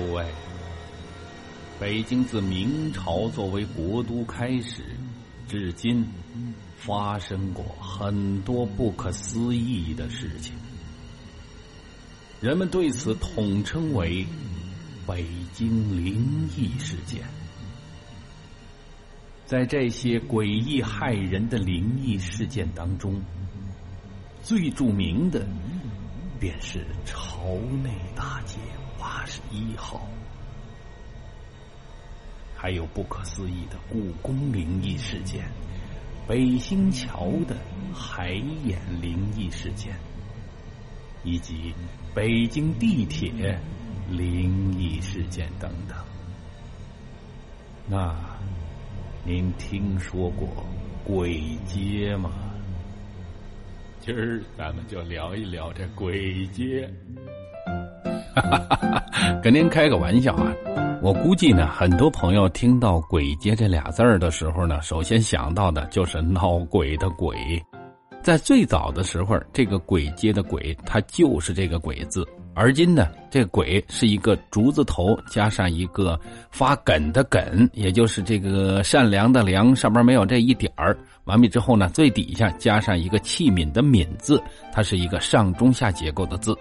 诸位，北京自明朝作为国都开始，至今发生过很多不可思议的事情，人们对此统称为“北京灵异事件”。在这些诡异骇人的灵异事件当中，最著名的便是朝内大街。八十一号，还有不可思议的故宫灵异事件、北新桥的海眼灵异事件，以及北京地铁灵异事件等等。那。您听说过鬼街吗？今儿咱们就聊一聊这鬼街。哈哈哈跟您开个玩笑啊！我估计呢，很多朋友听到“鬼街”这俩字儿的时候呢，首先想到的就是闹鬼的鬼。在最早的时候，这个“鬼街”的“鬼”，它就是这个“鬼”字。而今呢，这“鬼”是一个竹字头加上一个发梗的“梗”，也就是这个善良的“良”，上边没有这一点儿。完毕之后呢，最底下加上一个器皿的“皿”字，它是一个上中下结构的字。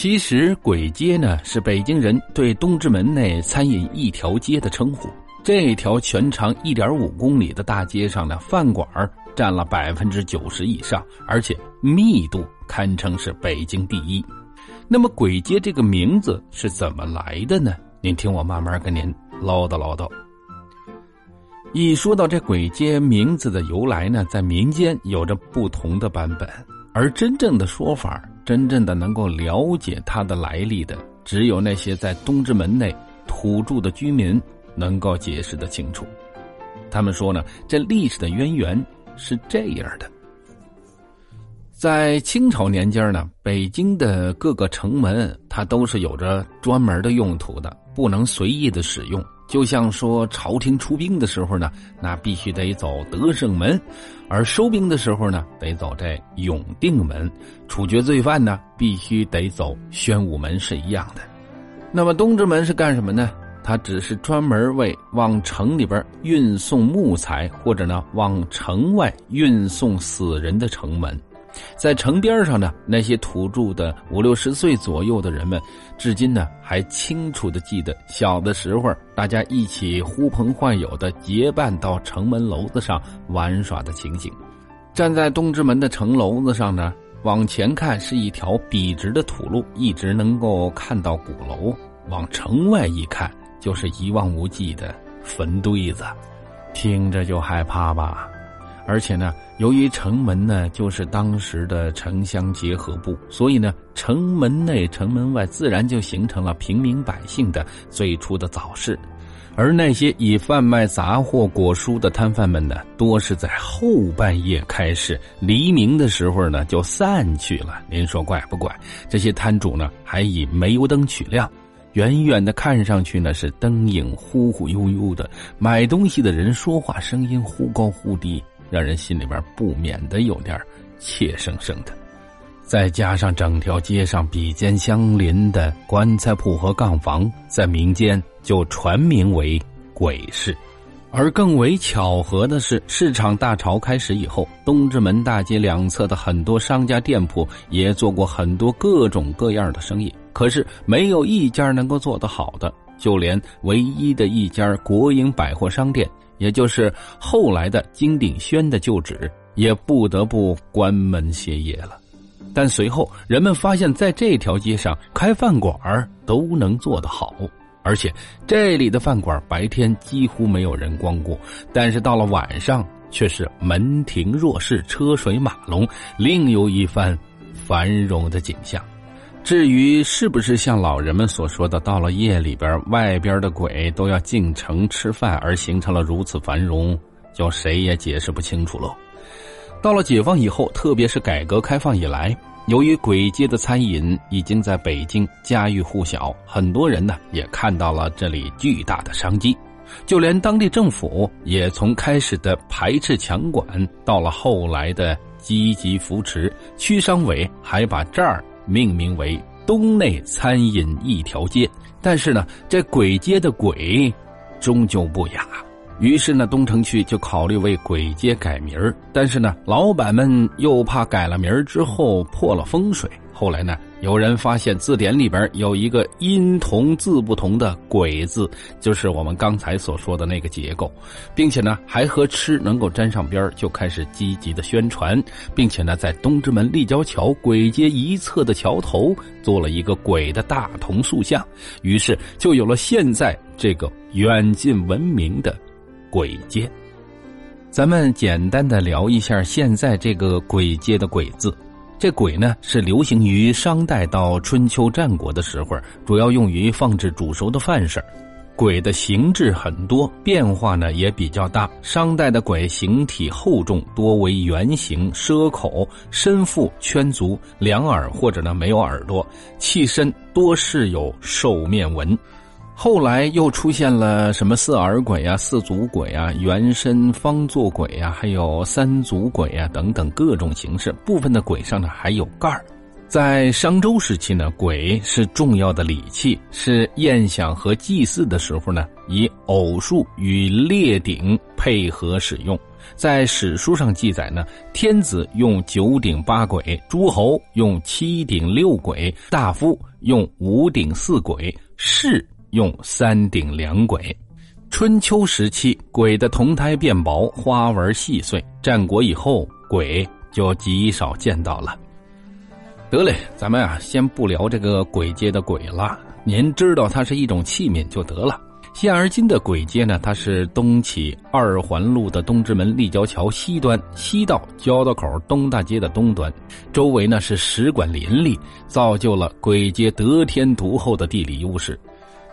其实“鬼街”呢，是北京人对东直门内餐饮一条街的称呼。这条全长一点五公里的大街上呢，饭馆占了百分之九十以上，而且密度堪称是北京第一。那么“鬼街”这个名字是怎么来的呢？您听我慢慢跟您唠叨唠叨。一说到这“鬼街”名字的由来呢，在民间有着不同的版本，而真正的说法，真正的能够了解它的来历的，只有那些在东直门内土著的居民能够解释的清楚。他们说呢，这历史的渊源是这样的。在清朝年间呢，北京的各个城门它都是有着专门的用途的，不能随意的使用。就像说朝廷出兵的时候呢，那必须得走德胜门，而收兵的时候呢，得走这永定门，处决罪犯呢，必须得走宣武门是一样的。那么东直门是干什么呢？它只是专门为往城里边运送木材，或者呢往城外运送死人的城门。在城边上呢，那些土著的五六十岁左右的人们，至今呢还清楚的记得小的时候，大家一起呼朋唤友的结伴到城门楼子上玩耍的情景。站在东直门的城楼子上呢，往前看是一条笔直的土路，一直能够看到鼓楼；往城外一看，就是一望无际的坟堆子，听着就害怕吧。而且呢，由于城门呢就是当时的城乡结合部，所以呢，城门内、城门外自然就形成了平民百姓的最初的早市。而那些以贩卖杂货、果蔬的摊贩们呢，多是在后半夜开市，黎明的时候呢就散去了。您说怪不怪？这些摊主呢还以煤油灯取亮，远远的看上去呢是灯影忽忽悠悠的，买东西的人说话声音忽高忽低。让人心里边不免的有点怯生生的，再加上整条街上比肩相邻的棺材铺和杠房，在民间就传名为鬼市。而更为巧合的是，市场大潮开始以后，东直门大街两侧的很多商家店铺也做过很多各种各样的生意，可是没有一家能够做得好的，就连唯一的一家国营百货商店。也就是后来的金鼎轩的旧址，也不得不关门歇业了。但随后人们发现，在这条街上开饭馆都能做得好，而且这里的饭馆白天几乎没有人光顾，但是到了晚上却是门庭若市、车水马龙，另有一番繁荣的景象。至于是不是像老人们所说的，到了夜里边，外边的鬼都要进城吃饭，而形成了如此繁荣，就谁也解释不清楚喽。到了解放以后，特别是改革开放以来，由于鬼街的餐饮已经在北京家喻户晓，很多人呢也看到了这里巨大的商机，就连当地政府也从开始的排斥强管，到了后来的积极扶持，区商委还把这儿。命名为东内餐饮一条街。但是呢，这鬼街的鬼，终究不雅。于是呢，东城区就考虑为鬼街改名但是呢，老板们又怕改了名之后破了风水。后来呢，有人发现字典里边有一个音同字不同的“鬼”字，就是我们刚才所说的那个结构，并且呢，还和吃能够沾上边就开始积极的宣传，并且呢，在东直门立交桥鬼街一侧的桥头做了一个鬼的大铜塑像，于是就有了现在这个远近闻名的。鬼街，咱们简单的聊一下现在这个鬼街的“鬼”字。这“鬼”呢，是流行于商代到春秋战国的时候，主要用于放置煮熟的饭食。鬼的形制很多，变化呢也比较大。商代的鬼形体厚重，多为圆形，奢口，身腹圈足，两耳或者呢没有耳朵，器身多饰有兽面纹。后来又出现了什么四耳鬼啊、四足鬼啊、圆身方座鬼啊，还有三足鬼啊等等各种形式。部分的鬼上呢还有盖儿。在商周时期呢，鬼是重要的礼器，是宴享和祭祀的时候呢，以偶数与列鼎配合使用。在史书上记载呢，天子用九鼎八鬼，诸侯用七鼎六鬼，大夫用五鼎四鬼，士。用三顶两轨，春秋时期鬼的铜胎变薄，花纹细碎；战国以后，鬼就极少见到了。得嘞，咱们啊，先不聊这个鬼街的鬼了，您知道它是一种器皿就得了。现而今的鬼街呢，它是东起二环路的东直门立交桥西端，西到交道口东大街的东端，周围呢是使馆林立，造就了鬼街得天独厚的地理优势。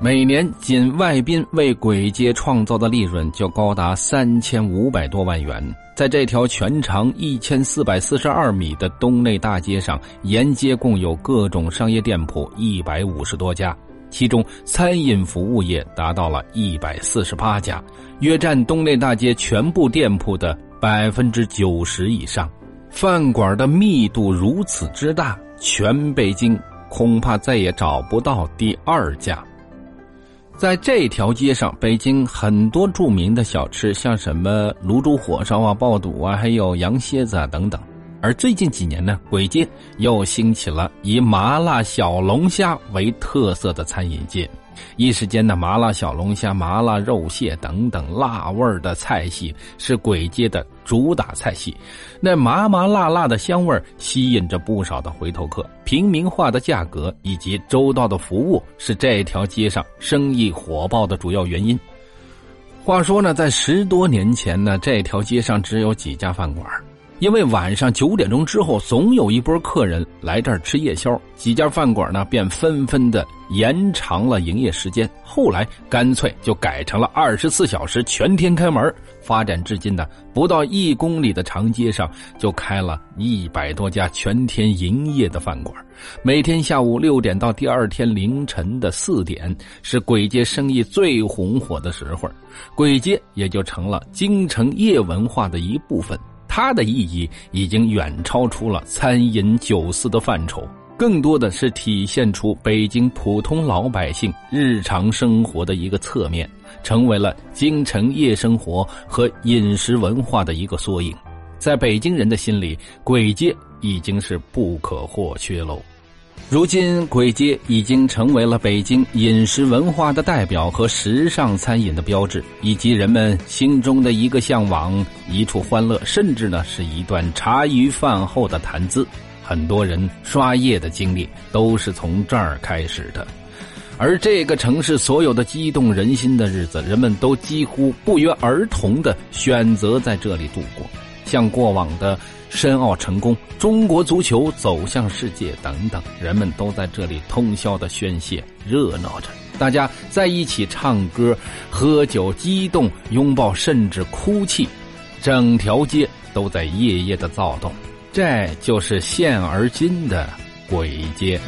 每年仅外宾为鬼街创造的利润就高达三千五百多万元。在这条全长一千四百四十二米的东内大街上，沿街共有各种商业店铺一百五十多家，其中餐饮服务业达到了一百四十八家，约占东内大街全部店铺的百分之九十以上。饭馆的密度如此之大，全北京恐怕再也找不到第二家。在这条街上，北京很多著名的小吃，像什么卤煮火烧啊、爆肚啊，还有羊蝎子啊等等。而最近几年呢，鬼街又兴起了以麻辣小龙虾为特色的餐饮界。一时间呢，麻辣小龙虾、麻辣肉蟹等等辣味的菜系是簋街的主打菜系。那麻麻辣辣的香味吸引着不少的回头客。平民化的价格以及周到的服务是这条街上生意火爆的主要原因。话说呢，在十多年前呢，这条街上只有几家饭馆。因为晚上九点钟之后，总有一波客人来这儿吃夜宵，几家饭馆呢便纷纷的延长了营业时间。后来干脆就改成了二十四小时全天开门。发展至今呢，不到一公里的长街上就开了一百多家全天营业的饭馆。每天下午六点到第二天凌晨的四点，是鬼街生意最红火的时候，鬼街也就成了京城夜文化的一部分。它的意义已经远超出了餐饮酒肆的范畴，更多的是体现出北京普通老百姓日常生活的一个侧面，成为了京城夜生活和饮食文化的一个缩影。在北京人的心里，簋街已经是不可或缺喽。如今，簋街已经成为了北京饮食文化的代表和时尚餐饮的标志，以及人们心中的一个向往、一处欢乐，甚至呢是一段茶余饭后的谈资。很多人刷夜的经历都是从这儿开始的，而这个城市所有的激动人心的日子，人们都几乎不约而同的选择在这里度过，像过往的。申奥成功，中国足球走向世界等等，人们都在这里通宵的宣泄，热闹着。大家在一起唱歌、喝酒、激动、拥抱，甚至哭泣，整条街都在夜夜的躁动。这就是现而今的鬼街。